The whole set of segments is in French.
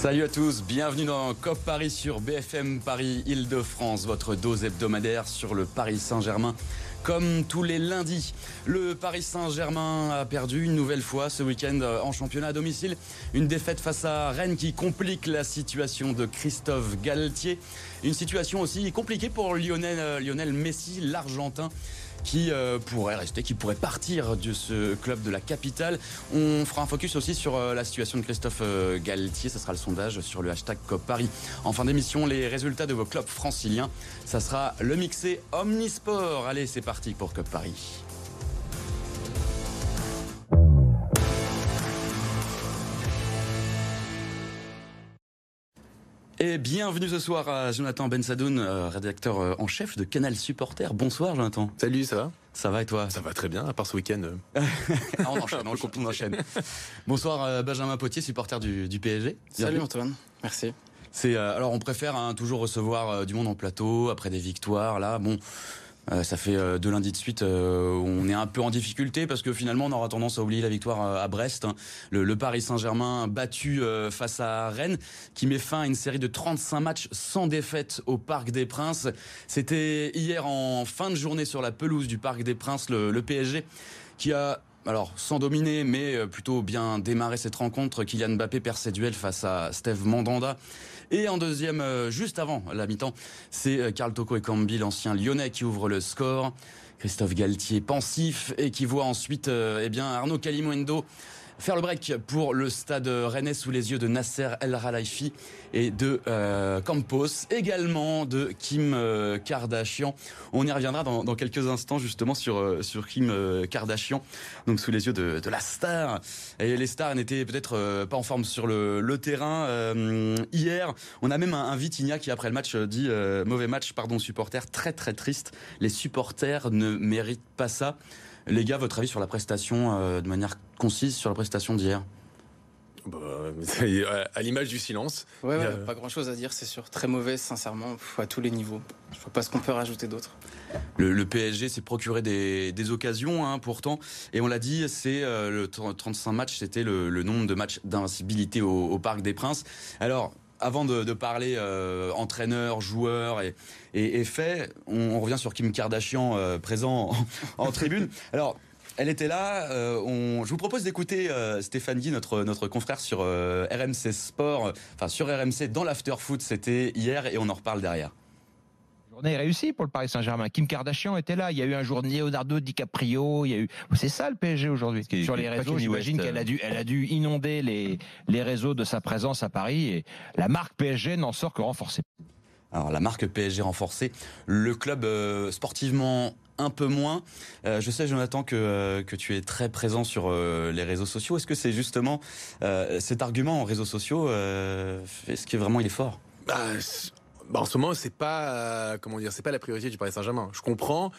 Salut à tous, bienvenue dans COP Paris sur BFM Paris Île-de-France, votre dose hebdomadaire sur le Paris Saint-Germain. Comme tous les lundis, le Paris Saint-Germain a perdu une nouvelle fois ce week-end en championnat à domicile. Une défaite face à Rennes qui complique la situation de Christophe Galtier. Une situation aussi compliquée pour Lionel, Lionel Messi, l'Argentin qui euh, pourrait rester, qui pourrait partir de ce club de la capitale. On fera un focus aussi sur euh, la situation de Christophe euh, Galtier. Ça sera le sondage sur le hashtag COP Paris. En fin d'émission, les résultats de vos clubs franciliens. Ça sera le mixé Omnisport. Allez, c'est parti pour COP Paris. Et bienvenue ce soir à Jonathan Bensadoun, euh, rédacteur euh, en chef de Canal Supporter. Bonsoir Jonathan. Salut, ça va? Ça va et toi? Ça va très bien, à part ce week-end. ah, on enchaîne, on, enchaîne. Bonsoir euh, Benjamin Potier, supporter du, du PSG. Salut Antoine, merci. C'est alors on préfère hein, toujours recevoir du monde en plateau après des victoires. Là, bon, euh, ça fait euh, deux lundis de suite euh, on est un peu en difficulté parce que finalement on aura tendance à oublier la victoire à Brest. Hein. Le, Paris Saint-Germain battu face à Rennes qui met fin à une série de 35 matchs sans défaite au Parc des Princes. C'était hier en fin de journée sur la pelouse du Parc des Princes le, le PSG qui a alors sans dominer, mais plutôt bien démarré cette rencontre. Kylian Mbappé perd ses duels face à Steve Mandanda. Et en deuxième, euh, juste avant la mi-temps, c'est Carl euh, Toko et Cambi, l'ancien lyonnais, qui ouvre le score. Christophe Galtier pensif et qui voit ensuite euh, eh bien Arnaud Calimundo faire le break pour le stade rennais sous les yeux de Nasser El Khelaifi et de euh, Campos, également de Kim euh, Kardashian. On y reviendra dans, quelques instants justement sur, euh, Kim Kardashian, donc sous les yeux de, la star. Et les stars n'étaient peut-être pas en forme sur le, terrain hier. On a même un, un Vitinha qui après le match dit mauvais match, pardon, supporter, très très triste. Les supporters ne méritent pas ça. Les gars, votre avis sur la prestation, de manière concise, sur la prestation d'hier bah, à l'image du silence. Ouais, pas grand chose à dire, c'est sûr. Très mauvais, sincèrement, à tous les niveaux. Je vois pas ce qu'on peut rajouter d'autre. Le, PSG s'est procuré des, occasions, hein, pourtant. Et on l'a dit, c'est euh, le 35 matchs, c'était le, nombre de matchs d'invincibilité au, Parc des Princes. Alors, avant de, parler euh, entraîneur, joueur et, et, fait, on, revient sur Kim Kardashian euh, présent en, tribune. Alors. Elle était là. Euh, je vous propose d'écouter Stéphane Guy, notre, notre confrère sur RMC Sport, enfin sur RMC dans l'after foot. C'était hier et on en reparle derrière journée réussie pour le Paris Saint-Germain. Kim Kardashian était là. Il y a eu un jour Leonardo DiCaprio. Il y a eu. C'est ça le PSG aujourd'hui. Sur les réseaux, j'imagine qu'elle a dû, elle a dû inonder les, les réseaux de sa présence à Paris et la marque PSG n'en sort que renforcée. Alors la marque PSG renforcée, le club euh, sportivement un peu moins. Euh, je sais, Jonathan, que, euh, que tu es très présent sur les réseaux sociaux. Est-ce que c'est justement cet argument en réseaux sociaux Est-ce que vraiment il est fort? Bah, bah, en ce moment, c'est pas comment dire, c'est pas la priorité du Paris Saint-Germain. Je comprends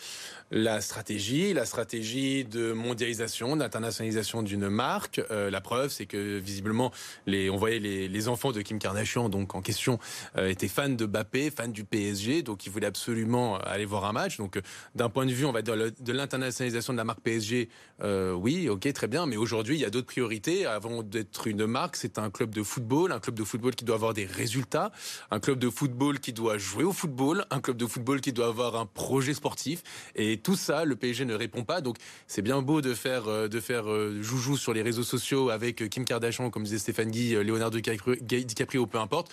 la stratégie, la stratégie de mondialisation, d'internationalisation d'une marque. Euh, la preuve, c'est que visiblement, on voyait les, enfants de Kim Kardashian, donc en question, euh, étaient fans de Mbappé, fans du PSG, donc ils voulaient absolument aller voir un match. Donc, euh, d'un point de vue, on va dire de l'internationalisation de la marque PSG, oui, ok, très bien. Mais aujourd'hui, il y a d'autres priorités. Avant d'être une marque, c'est un club de football, un club de football qui doit avoir des résultats, un club de football qui doit jouer au football, un club de football qui doit avoir un projet sportif. Et tout ça, le PSG ne répond pas. Donc c'est bien beau de faire euh, de faire euh, joujou sur les réseaux sociaux avec euh, Kim Kardashian, comme disait Stéphane Guy, Leonardo DiCaprio, peu importe.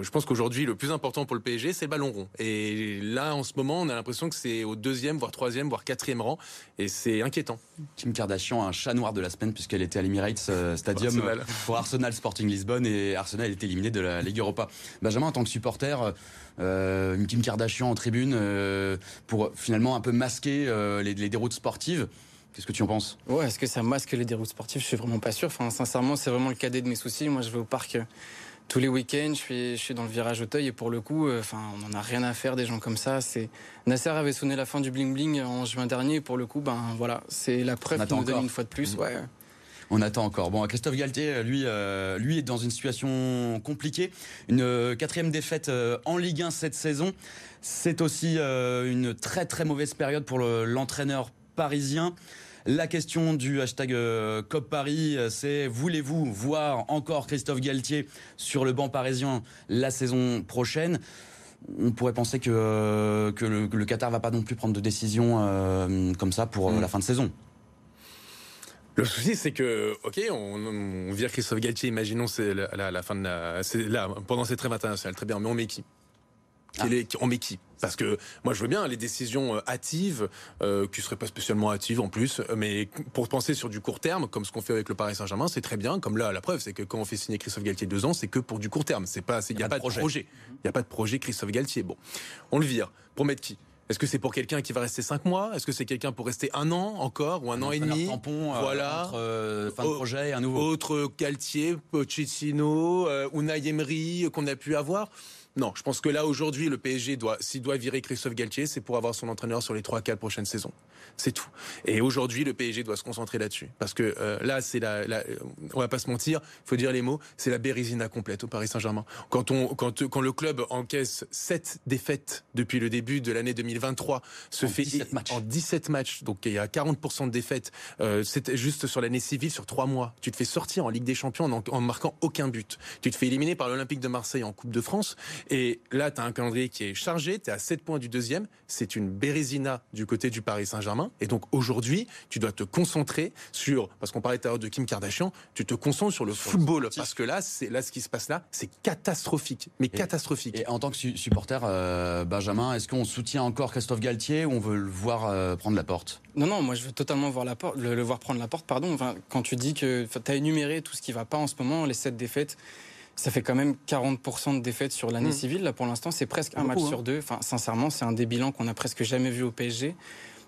Je pense qu'aujourd'hui, le plus important pour le PSG, c'est le ballon rond. Et là, en ce moment, on a l'impression que c'est au deuxième, voire troisième, voire quatrième rang. Et c'est inquiétant. Kim Kardashian, un chat noir de la semaine, puisqu'elle était à l'Emirates Stadium pour Arsenal Sporting Lisbonne. Et Arsenal est éliminé de la Ligue Europa. Benjamin, en tant que supporter, euh, une Kim Kardashian en tribune euh, pour finalement un peu masquer euh, les, déroutes sportives. Qu'est-ce que tu en penses? Ouais, est-ce que ça masque les déroutes sportives? Je suis vraiment pas sûr. Enfin, sincèrement, c'est vraiment le cadet de mes soucis. Moi, je vais au parc tous les week-ends. Je suis, je suis dans le virage Auteuil et pour le coup, enfin, on n'en a rien à faire des gens comme ça. C'est Nasser avait sonné la fin du bling bling en juin dernier. Et pour le coup, ben voilà, c'est la preuve qu'il nous donne une fois de plus. Mmh. Ouais. On attend encore. Bon, Christophe Galtier, lui, euh, lui est dans une situation compliquée. Une euh, quatrième défaite euh, en Ligue 1 cette saison. C'est aussi une très très mauvaise période pour l'entraîneur parisien. La question du hashtag COP Paris, c'est voulez-vous voir encore Christophe Galtier sur le banc parisien la saison prochaine? On pourrait penser que, que le, le, Qatar va pas non plus prendre de décision comme ça pour mm. la fin de saison. Le souci, c'est que, ok, on, vire Christophe Galtier, imaginons c'est la, la, fin de la, là, pendant cette trêve internationale, très bien, mais on met qui? Ah. On met qui? Parce que moi, je veux bien les décisions euh, hâtives, euh, qui seraient pas spécialement hâtives en plus, mais pour penser sur du court terme, comme ce qu'on fait avec le Paris Saint-Germain, c'est très bien. Comme là, la preuve, c'est que quand on fait signer Christophe Galtier deux ans, c'est que pour du court terme. C'est pas, il n'y a, pas de projet. Il n'y a pas de projet Christophe Galtier. Bon, on le vire. Pour mettre qui? Est-ce que c'est pour quelqu'un qui va rester cinq mois? Est-ce que c'est quelqu'un pour rester un an encore ou un, an et demi? tampon, euh, voilà. Entre, euh, fin de projet et un nouveau. Autre Galtier, Pochettino, euh, Unai Emery qu'on a pu avoir. Non, je pense que là aujourd'hui, le PSG doit, s'il doit virer Christophe Galtier, c'est pour avoir son entraîneur sur les 3-4 prochaines saisons. C'est tout. Et aujourd'hui, le PSG doit se concentrer là-dessus, parce que euh, là, c'est la, la, on va pas se mentir, il faut dire les mots, c'est la bérésina complète au Paris Saint-Germain. Quand on, quand, quand le club encaisse 7 défaites depuis le début de l'année 2023, se en fait 17 matchs. en 17 matchs, donc il y a 40% de défaites. Euh, C'était juste sur l'année civile, sur 3 mois. Tu te fais sortir en Ligue des Champions en, en marquant aucun but. Tu te fais éliminer par l'Olympique de Marseille en Coupe de France. Et là, tu as un calendrier qui est chargé, tu es à 7 points du deuxième. C'est une bérésina du côté du Paris Saint-Germain. Et donc aujourd'hui, tu dois te concentrer sur, parce qu'on parlait tout à l'heure de Kim Kardashian, tu te concentres sur le football. Parce que là, c'est là ce qui se passe là, c'est catastrophique. Mais catastrophique. Et en tant que supporter, euh, Benjamin, est-ce qu'on soutient encore Christophe Galtier ou on veut le voir euh, prendre la porte? Non, non, moi je veux totalement voir la porte, le, voir prendre la porte. Pardon. Enfin, quand tu dis que tu as énuméré tout ce qui va pas en ce moment, les sept défaites ça fait quand même 40% de défaites sur l'année mmh. civile. Là, pour l'instant, c'est presque un match sur hein. deux. Enfin, sincèrement, c'est un des bilans qu'on a presque jamais vu au PSG.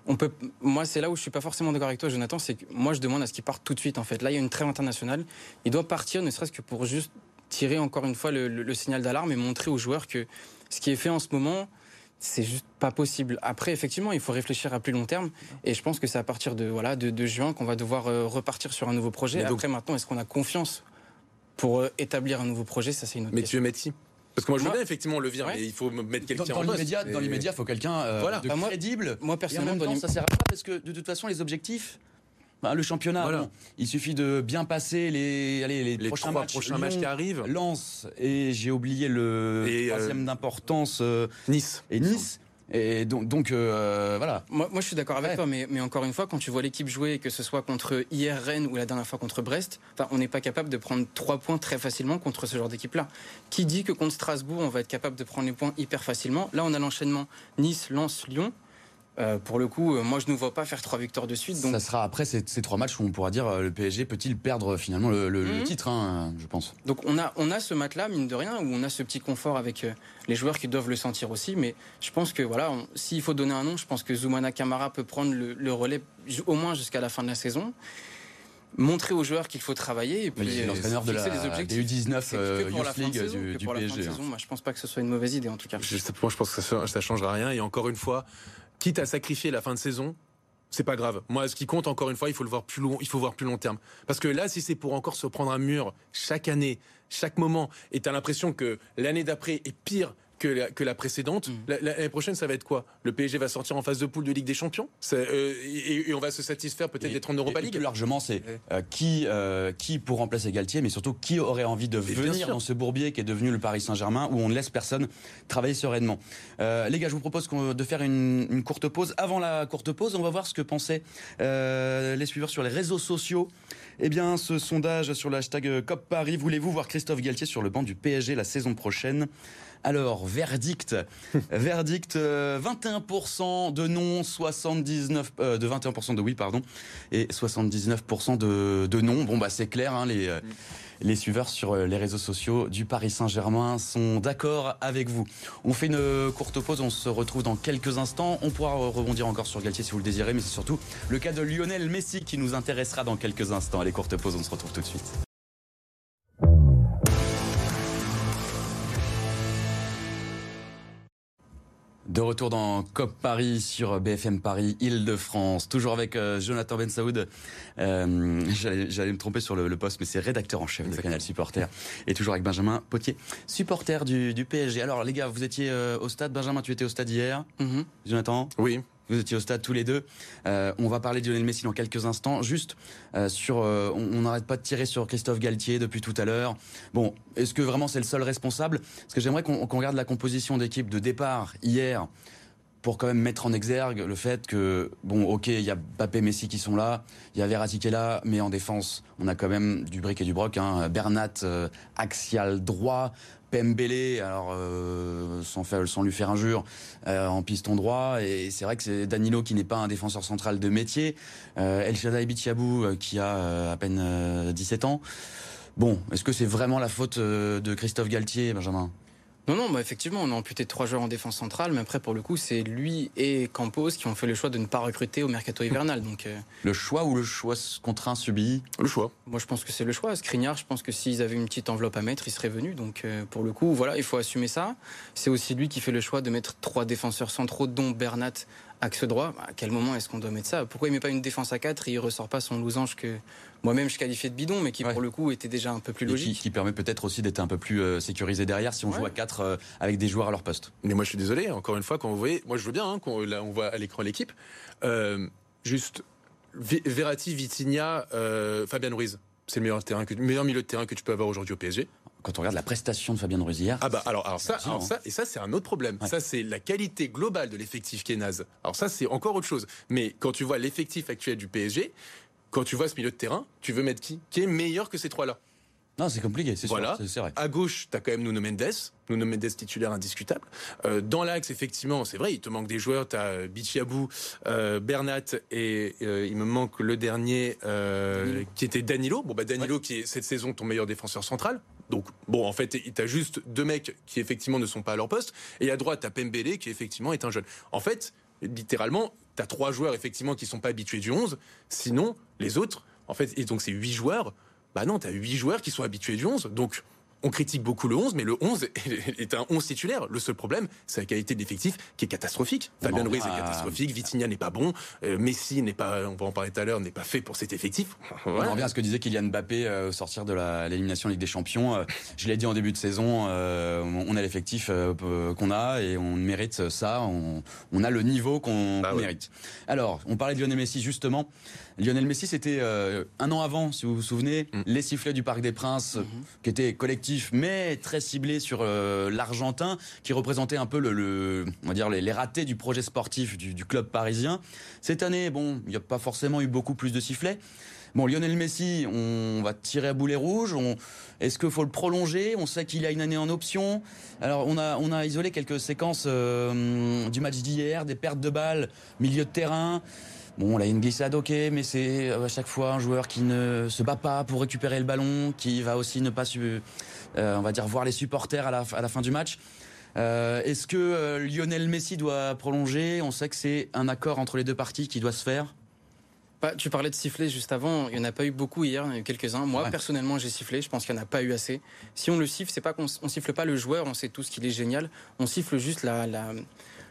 On peut, moi, c'est là où je suis pas forcément d'accord avec toi, Jonathan. C'est que moi, je demande à ce qu'il parte tout de suite. En fait, là, il y a une trêve internationale. Il doit partir, ne serait-ce que pour juste tirer encore une fois le, signal d'alarme et montrer aux joueurs que ce qui est fait en ce moment, c'est juste pas possible. Après, effectivement, il faut réfléchir à plus long terme. Et je pense que c'est à partir de voilà de, juin qu'on va devoir euh, repartir sur un nouveau projet. Après, maintenant, est-ce qu'on a confiance pour euh, établir un nouveau projet, ça c'est une autre mais question. tu veux mettre qui parce que moi, je veux bien effectivement le virer, mais il faut mettre quelqu'un dans, dans l'immédiat. Dans l'immédiat, il faut quelqu'un euh, voilà. de bah, crédible. Moi, personnellement, temps, ça sert à pas parce que de toute façon, les objectifs. Bah, le championnat, bon, il suffit de bien passer les, allez, les, les prochains, matchs, prochains matchs qui arrivent. Lance et j'ai oublié le et euh, troisième d'importance. nice. Et Nice. Et donc, donc euh, voilà. Moi, moi, je suis d'accord avec toi, mais, mais, encore une fois, quand tu vois l'équipe jouer, que ce soit contre hier Rennes ou la dernière fois contre Brest, on n'est pas capable de prendre trois points très facilement contre ce genre d'équipe-là. Qui dit que contre Strasbourg, on va être capable de prendre les points hyper facilement? Là, on a l'enchaînement Nice, Lens, Lyon. Euh, pour le coup, euh, moi je ne vois pas faire trois victoires de suite. Donc... Ça sera après ces, trois matchs où on pourra dire euh, le PSG peut-il perdre finalement le, mhm. titre, hein, je pense. Donc on a, on a ce match-là, mine de rien, où on a ce petit confort avec les joueurs qui doivent le sentir aussi. Mais je pense que voilà, s'il faut donner un nom, je pense que Zoumana Kamara peut prendre le, relais au moins jusqu'à la fin de la saison montrer aux joueurs qu'il faut travailler et puis l'entraîneur de la des U19 Youth League du, du PSG. Saison, moi, je pense pas que ce soit une mauvaise idée en tout cas. Moi, je pense que ça, ça changera rien et encore une fois, quitte à sacrifier la fin de saison, c'est pas grave. Moi, ce qui compte, encore une fois, il faut le voir plus long, il faut voir plus long terme. Parce que là, si c'est pour encore se prendre un mur chaque année, chaque moment, et t'as l'impression que l'année d'après est pire que la, précédente. Mm. L'année prochaine, ça va être quoi? Le PSG va sortir en phase de poule de Ligue des Champions? Euh, et, on va se satisfaire peut-être d'être en Europa League Plus largement, c'est euh, qui, euh, qui pour remplacer Galtier, mais surtout qui aurait envie de venir dans ce bourbier qui est devenu le Paris Saint-Germain où on ne laisse personne travailler sereinement? les gars, je vous propose de faire une, courte pause. Avant la courte pause, on va voir ce que pensaient les suiveurs sur les réseaux sociaux. Eh bien, ce sondage sur le hashtag COP Paris, voulez-vous voir Christophe Galtier sur le banc du PSG la saison prochaine? Alors, verdict. verdict, 21% euh, de non, 79, euh, de 21% de oui, pardon, et 79% de, de non. Bon, bah, c'est clair, hein, les, euh, les suiveurs sur les réseaux sociaux du Paris Saint-Germain sont d'accord avec vous. On fait une courte pause, on se retrouve dans quelques instants. On pourra rebondir encore sur Galtier si vous le désirez, mais c'est surtout le cas de Lionel Messi qui nous intéressera dans quelques instants. Allez, courte pause, on se retrouve tout de suite. De retour dans COP Paris sur BFM Paris, Île-de-France. Toujours avec euh, Jonathan Ben Saoud. Euh, J'allais me tromper sur le, poste, mais c'est rédacteur en chef de Canal Supporter. Et toujours avec Benjamin Potier, supporter du, du PSG. Alors les gars, vous étiez euh, au stade. Benjamin, tu étais au stade hier. Mhm. Jonathan? Oui. Vous étiez au stade tous les deux. on va parler de Lionel Messi dans quelques instants. Juste sur, on n'arrête pas de tirer sur Christophe Galtier depuis tout à l'heure. Bon, est-ce que vraiment c'est le seul responsable? Parce que j'aimerais qu'on regarde la composition d'équipe de départ hier pour quand même mettre en exergue le fait que, bon, ok, il y a Mbappé, Messi qui sont là, il y a Verratti qui est là, mais en défense, on a quand même du brick et du broc. Hein. Bernat, euh, axial droit, Pembele, alors euh, sans, sans lui faire injure, euh, en piston droit. Et c'est vrai que c'est Danilo qui n'est pas un défenseur central de métier. El Shaddai Bichiabou qui a à peine 17 ans. Bon, est-ce que c'est vraiment la faute de Christophe Galtier, Benjamin? Non, non, bah effectivement, on a amputé trois joueurs en défense centrale, mais après, pour le coup, c'est lui et Campos qui ont fait le choix de ne pas recruter au mercato hivernal. Donc, euh, Le choix ou le choix contraint subi? Le choix. Moi, je pense que c'est le choix. Skriniar, je pense que s'ils avaient une petite enveloppe à mettre, ils seraient venus. Donc, euh, pour le coup, voilà, il faut assumer ça. C'est aussi lui qui fait le choix de mettre trois défenseurs centraux, dont Bernat axe droit, à quel moment est-ce qu'on doit mettre ça? Pourquoi il met pas une défense à 4 et il ressort pas son losange que moi-même je qualifiais de bidon, mais qui pour le coup était déjà un peu plus logique? qui, permet peut-être aussi d'être un peu plus euh, sécurisé derrière si on joue à 4 euh, avec des joueurs à leur poste. Mais moi je suis désolé, encore une fois, quand vous voyez, moi je veux bien, hein, quand là, on voit à l'écran l'équipe, euh, juste Verratti, Vitinha, Fabien Ruiz. C'est le meilleur, terrain meilleur milieu de terrain que tu peux avoir aujourd'hui au PSG quand on regarde la prestation de Fabien Ruiz Ah bah alors, alors ça, alors ça, et ça c'est un autre problème. Ça c'est la qualité globale de l'effectif qui est naze. Alors ça c'est encore autre chose. Mais quand tu vois l'effectif actuel du PSG, quand tu vois ce milieu de terrain, tu veux mettre qui? Qui est meilleur que ces trois-là? Non, c'est compliqué, c'est voilà. c'est vrai. À gauche, tu as quand même Nuno Mendes, Nuno Mendes titulaire indiscutable. Euh, dans l'axe, effectivement, c'est vrai, il te manque des joueurs. Tu as euh, Bichiabou, euh, Bernat et il me manque le dernier qui était Danilo. Bon, bah Danilo qui est cette saison ton meilleur défenseur central. Donc, bon, en fait, tu as juste deux mecs qui effectivement ne sont pas à leur poste. Et à droite, tu as Pembele qui effectivement est un jeune. En fait, littéralement, tu as trois joueurs effectivement qui sont pas habitués du 11. Sinon, les autres, en fait, et donc c'est huit joueurs. Bah non, tu as huit joueurs qui sont habitués du 11. Donc, on critique beaucoup le 11, mais le 11 est un 11 titulaire. Le seul problème, c'est la qualité de l'effectif qui est catastrophique. Fabien Ruiz est catastrophique, Vitinha n'est pas bon, euh, Messi n'est pas, on va en parler tout à l'heure, n'est pas fait pour cet effectif. On revient à ce que disait Kylian Mbappé euh, au sortir de l'élimination Ligue des Champions. Euh, je l'ai dit en début de saison, on a l'effectif qu'on a et on mérite ça. On, a le niveau qu'on bah mérite. Alors, on parlait de Lionel Messi justement. Lionel Messi, c'était un an avant, si vous vous souvenez, mm. les sifflets du Parc des Princes, mm-hmm. qui étaient collectifs mais très ciblé sur euh, l'Argentin, qui représentait un peu le, on va dire les, ratés du projet sportif du, club parisien. Cette année, bon, il n'y a pas forcément eu beaucoup plus de sifflets. Bon, Lionel Messi, on va tirer à boulet rouge. Est-ce qu'il faut le prolonger? On sait qu'il a une année en option. Alors, on a, on a isolé quelques séquences euh, du match d'hier, des pertes de balles, milieu de terrain. Bon, là, il y a une glissade, ok, mais c'est euh, à chaque fois un joueur qui ne se bat pas pour récupérer le ballon, qui va aussi ne pas, euh, on va dire, voir les supporters à la, à la fin du match. Euh, est-ce que Lionel Messi doit prolonger? On sait que c'est un accord entre les deux parties qui doit se faire. Bah, tu parlais de siffler juste avant. Il n'y en a pas eu beaucoup hier, il y en a eu quelques-uns. Moi, personnellement, j'ai sifflé. Je pense qu'il n'y en a pas eu assez. Si on le siffle, c'est pas qu'on on siffle pas le joueur, on sait tous qu'il est génial. On siffle juste la, la,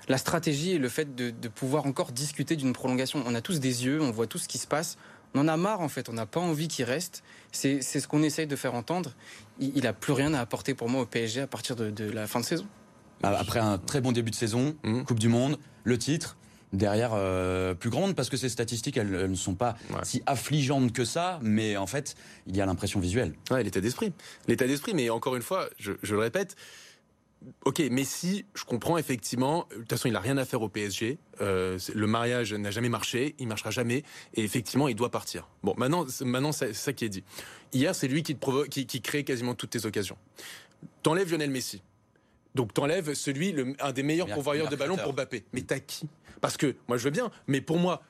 la stratégie et le fait de, pouvoir encore discuter d'une prolongation. On a tous des yeux, on voit tout ce qui se passe. On en a marre en fait, on n'a pas envie qu'il reste. C'est ce qu'on essaye de faire entendre. Il n'a plus rien à apporter pour moi au PSG à partir de, la fin de saison. Bah, après un très bon début de saison, mmh. Coupe du Monde, le titre, derrière euh, plus grande parce que ces statistiques elles, ne sont pas si affligeantes que ça mais en fait il y a l'impression visuelle ouais l'état d'esprit l'état d'esprit mais encore une fois je le répète Ok, Messi, je comprends effectivement. De toute façon, il n'a rien à faire au PSG. Euh, le mariage n'a jamais marché, il marchera jamais, et effectivement, il doit partir. Bon, maintenant, maintenant, c'est ça qui est dit. Hier, c'est lui qui, te provoque, qui, crée quasiment toutes tes occasions. T'enlèves Lionel Messi. Donc t'enlèves celui, le, un des meilleurs pourvoyeurs de ballon pour Mbappé. Mais t'as qui? Parce que moi, je veux bien, mais pour moi,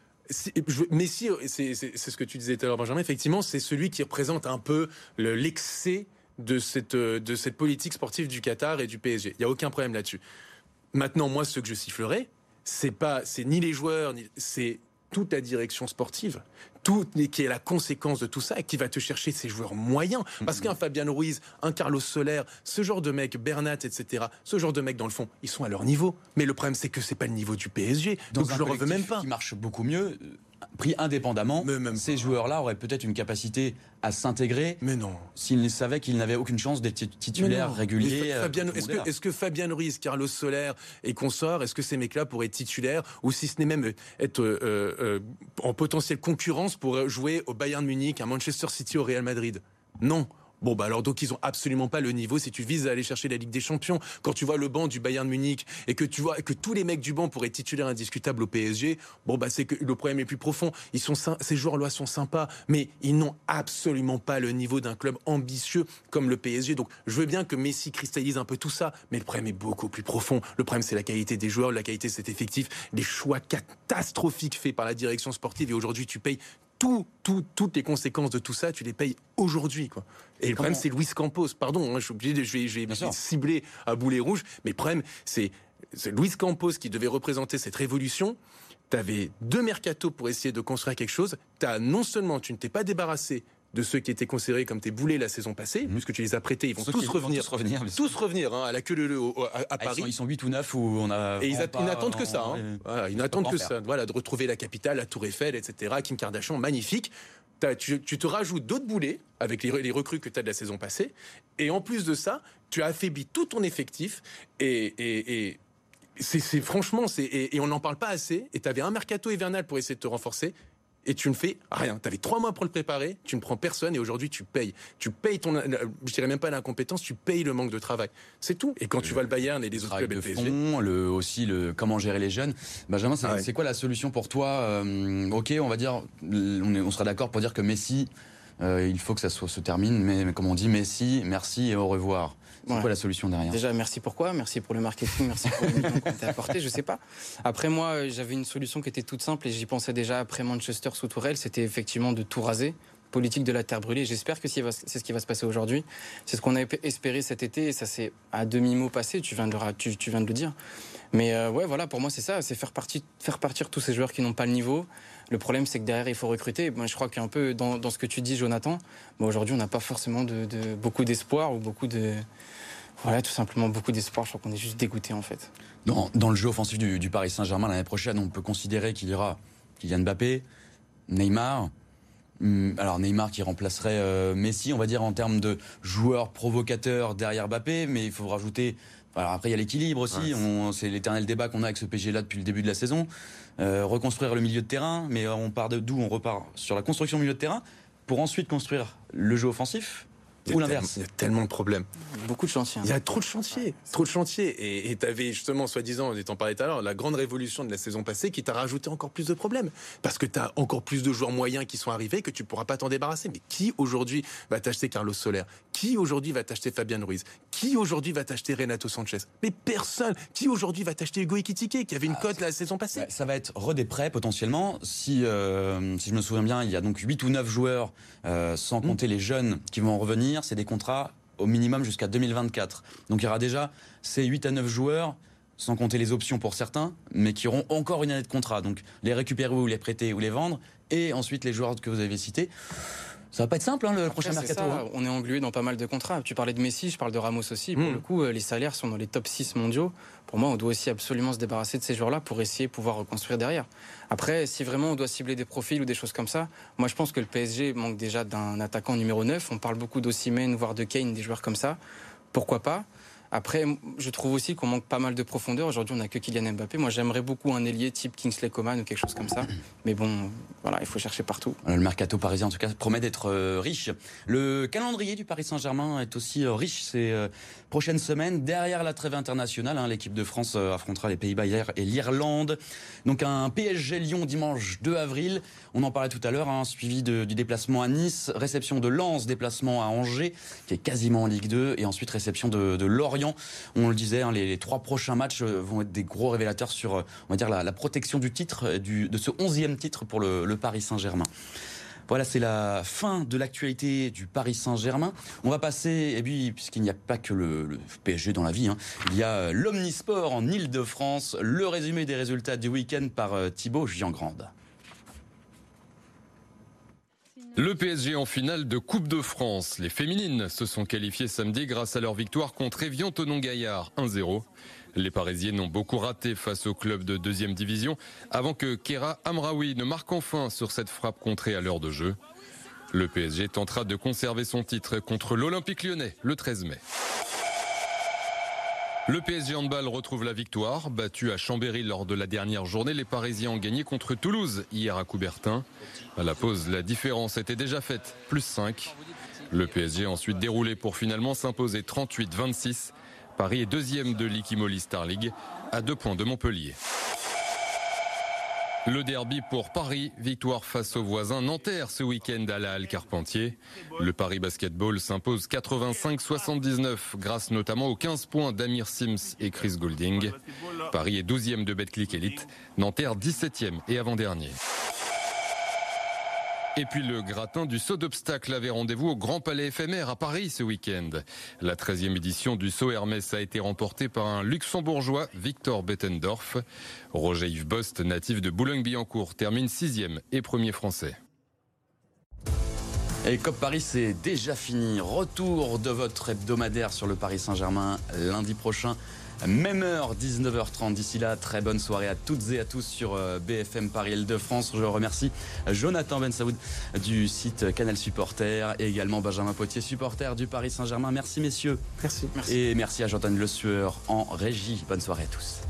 Messi, c'est ce que tu disais tout à l'heure, Benjamin. Effectivement, c'est celui qui représente un peu l'excès de cette, euh, de cette politique sportive du Qatar et du PSG. Il n'y a aucun problème là-dessus. Maintenant, moi, ce que je sifflerai, c'est pas, c'est ni les joueurs, ni, c'est toute la direction sportive, tout qui est la conséquence de tout ça, et qui va te chercher ces joueurs moyens. Parce qu'un Fabian Ruiz, un Carlos Soler, ce genre de mec, Bernat, etc., ce genre de mecs, dans le fond, ils sont à leur niveau. Mais le problème, c'est que c'est pas le niveau du PSG. donc je le reveux même pas. Qui marche beaucoup mieux pris indépendamment, ces joueurs-là auraient peut-être une capacité à s'intégrer. Mais non. S'ils savaient qu'ils n'avaient aucune chance d'être titulaires réguliers. Euh, est-ce que, est que, Fabien Ruiz, Carlos Soler et consorts, est-ce que ces mecs-là pourraient être titulaires ou si ce n'est même être euh, euh, en potentielle concurrence pour jouer au Bayern Munich, à Manchester City, au Real Madrid? Non. Bon, bah alors donc ils ont absolument pas le niveau si tu vises à aller chercher la Ligue des Champions. Quand tu vois le banc du Bayern Munich et que tu vois que tous les mecs du banc pourraient titulaires indiscutables au PSG, bon bah c'est que le problème est plus profond. Ils sont ces joueurs-là sont sympas, mais ils n'ont absolument pas le niveau d'un club ambitieux comme le PSG. Donc je veux bien que Messi cristallise un peu tout ça, mais le problème est beaucoup plus profond. Le problème c'est la qualité des joueurs, la qualité de cet effectif, les choix catastrophiques faits par la direction sportive et aujourd'hui tu payes tout, toutes les conséquences de tout ça, tu les payes aujourd'hui. Quoi. Et le problème, c'est Luis Campos. Pardon, hein, je suis obligé de, je vais, je vais cibler à boulet rouge, mais le problème, c'est Luis Campos qui devait représenter cette révolution. Tu avais deux mercatos pour essayer de construire quelque chose. As, non seulement tu ne t'es pas débarrassé de ceux qui étaient considérés comme tes boulets la saison passée, mmh. puisque tu les as prêtés, ils vont tous revenir, tous revenir, tous revenir hein, à la queue de à, à ah, Paris. Ils sont, ils 8 ou 9 où on a. Et ils, n'attendent que ça. Hein. Voilà, ils n'attendent que ça. Voilà, de retrouver la capitale, la Tour Eiffel, etc. Kim Kardashian, magnifique tu, te rajoutes d'autres boulets avec les, recrues que tu as de la saison passée. Et en plus de ça, tu as affaibli tout ton effectif. Et, c'est franchement, et, et on n'en parle pas assez. Et tu avais un mercato hivernal pour essayer de te renforcer et tu ne fais rien. Tu avais trois mois pour le préparer, tu ne prends personne et aujourd'hui tu payes. Tu payes ton, je dirais même pas l'incompétence, tu payes le manque de travail. C'est tout. Et quand tu vois le Bayern et les autres clubs de fond, le, aussi le comment gérer les jeunes. Benjamin, c'est ah quoi la solution pour toi euh, Ok, on va dire, on, on sera d'accord pour dire que Messi, euh, il faut que ça se termine, mais, mais comme on dit, Messi, merci et au revoir. C'est quoi la solution derrière Déjà, merci pourquoi Merci pour le marketing, merci pour le qu'on t'a apporté, je sais pas. Après, moi, j'avais une solution qui était toute simple et j'y pensais déjà après Manchester sous Tourelle, c'était effectivement de tout raser politique de la terre brûlée. J'espère que c'est ce qui va se passer aujourd'hui. C'est ce qu'on a espéré cet été et ça s'est à demi-mot passé, tu viens, de le, tu, viens de le dire. Mais euh, ouais, voilà, pour moi, c'est ça, c'est faire, faire partir tous ces joueurs qui n'ont pas le niveau. Le problème, c'est que derrière, il faut recruter. Moi, je crois qu'un peu dans, dans, ce que tu dis, Jonathan, aujourd'hui, on n'a pas forcément de beaucoup d'espoir ou beaucoup de voilà, tout simplement beaucoup d'espoir. Je crois qu'on est juste dégoûté en fait. Dans, dans le jeu offensif du, Paris Saint-Germain l'année prochaine, on peut considérer qu'il y aura Kylian Mbappé, Neymar. Hmm, alors Neymar qui remplacerait euh, Messi, on va dire en termes de joueur provocateur derrière Mbappé, mais il faut rajouter. Alors après il y a l'équilibre aussi. C'est l'éternel débat qu'on a avec ce PG là depuis le début de la saison. Euh, reconstruire le milieu de terrain, mais on part d'où On repart sur la construction du milieu de terrain pour ensuite construire le jeu offensif ou l'inverse. Il y a tellement de problèmes. Beaucoup de chantiers. Hein. Il y a trop de chantiers. Trop de chantiers. Et tu avais justement, soi-disant, on en parlait tout à l'heure, la grande révolution de la saison passée qui t'a rajouté encore plus de problèmes. Parce que tu as encore plus de joueurs moyens qui sont arrivés que tu pourras pas t'en débarrasser. Mais qui aujourd'hui va t'acheter Carlos Soler? Qui aujourd'hui va t'acheter Fabien Ruiz? Qui aujourd'hui va t'acheter Renato Sanchez? Mais personne. Qui aujourd'hui va t'acheter Hugo Ekitike qui avait une ah, cote la saison passée? Ça va être redé potentiellement. Si, euh, si je me souviens bien, il y a donc 8 ou 9 joueurs, euh, sans mmh. compter les jeunes qui vont revenir c'est des contrats au minimum jusqu'à 2024. Donc il y aura déjà ces 8 à 9 joueurs, sans compter les options pour certains, mais qui auront encore une année de contrat. Donc les récupérer ou les prêter ou les vendre, et ensuite les joueurs que vous avez cités. Ça va pas être simple, hein, le prochain mercato. Hein. On est englué dans pas mal de contrats. Tu parlais de Messi, je parle de Ramos aussi. Pour hmm. le coup, euh, les salaires sont dans les top 6 mondiaux. Pour moi, on doit aussi absolument se débarrasser de ces joueurs-là pour essayer de pouvoir reconstruire derrière. Après, si vraiment on doit cibler des profils ou des choses comme ça, moi je pense que le PSG manque déjà d'un attaquant numéro 9. On parle beaucoup d'Ossimène, voire de Kane, des joueurs comme ça. Pourquoi pas? Après, je trouve aussi qu'on manque pas mal de profondeur. Aujourd'hui, on n'a que Kylian Mbappé. Moi, j'aimerais beaucoup un ailier type Kingsley Coman ou quelque chose comme ça. Mais bon, voilà, il faut chercher partout. Le mercato parisien, en tout cas, promet d'être euh, riche. Le calendrier du Paris Saint-Germain est aussi euh, riche ces euh, prochaines semaines. Derrière la trêve internationale, hein, l'équipe de France affrontera les Pays-Bas hier et l'Irlande. Donc un PSG Lyon dimanche 2 avril. On en parlait tout à l'heure, hein, suivi du déplacement à Nice, réception de Lens, déplacement à Angers, qui est quasiment en Ligue 2, et ensuite réception de Lorient on le disait, hein, les, trois prochains matchs euh, vont être des gros révélateurs sur, euh, on va dire, la, protection du titre, euh, de ce onzième titre pour le, Paris Saint-Germain. Voilà, c'est la fin de l'actualité du Paris Saint-Germain. On va passer, et puis, puisqu'il n'y a pas que le, PSG dans la vie, hein, il y a l'Omnisport en Ile-de-France, le résumé des résultats du week-end par Thibaut Giangrande. Le PSG en finale de Coupe de France. Les féminines se sont qualifiées samedi grâce à leur victoire contre Evian Tonon Gaillard 1-0. Les Parisiennes ont beaucoup raté face au club de deuxième division avant que Kera Amraoui ne marque enfin sur cette frappe contrée à l'heure de jeu. Le PSG tentera de conserver son titre contre l'Olympique lyonnais le 13 mai. Le PSG Handball retrouve la victoire. Battu à Chambéry lors de la dernière journée, les Parisiens ont gagné contre Toulouse hier à Coubertin. À la pause, la différence était déjà faite, plus 5. Le PSG a ensuite déroulé pour finalement s'imposer 38-26. Paris est deuxième de l'Ikimoli Star League, à deux points de Montpellier. Le derby pour Paris, victoire face aux voisins Nanterre ce week-end à la Halle Carpentier. Le Paris Basketball s'impose 85-79 grâce notamment aux 15 points d'Amir Sims et Chris Goulding. Paris est 12e de Betclic Elite, Nanterre 17e et avant-dernier. Et puis le gratin du saut d'obstacle avait rendez-vous au Grand Palais éphémère à Paris ce week-end. La 13e édition du saut Hermès a été remportée par un luxembourgeois, Victor Bettendorf. Roger Yves Bost, natif de Boulogne-Billancourt, termine 6e et premier français. Et COP Paris, c'est déjà fini. Retour de votre hebdomadaire sur le Paris Saint-Germain lundi prochain. Même heure, 19h30. D'ici là, très bonne soirée à toutes et à tous sur euh, BFM Paris Île-de-France. Je remercie Jonathan Bensaoud du site Canal Supporter et également Benjamin Potier, supporter du Paris Saint-Germain. Merci messieurs. Merci. Et merci à Jordan Le Sueur en régie. Bonne soirée à tous.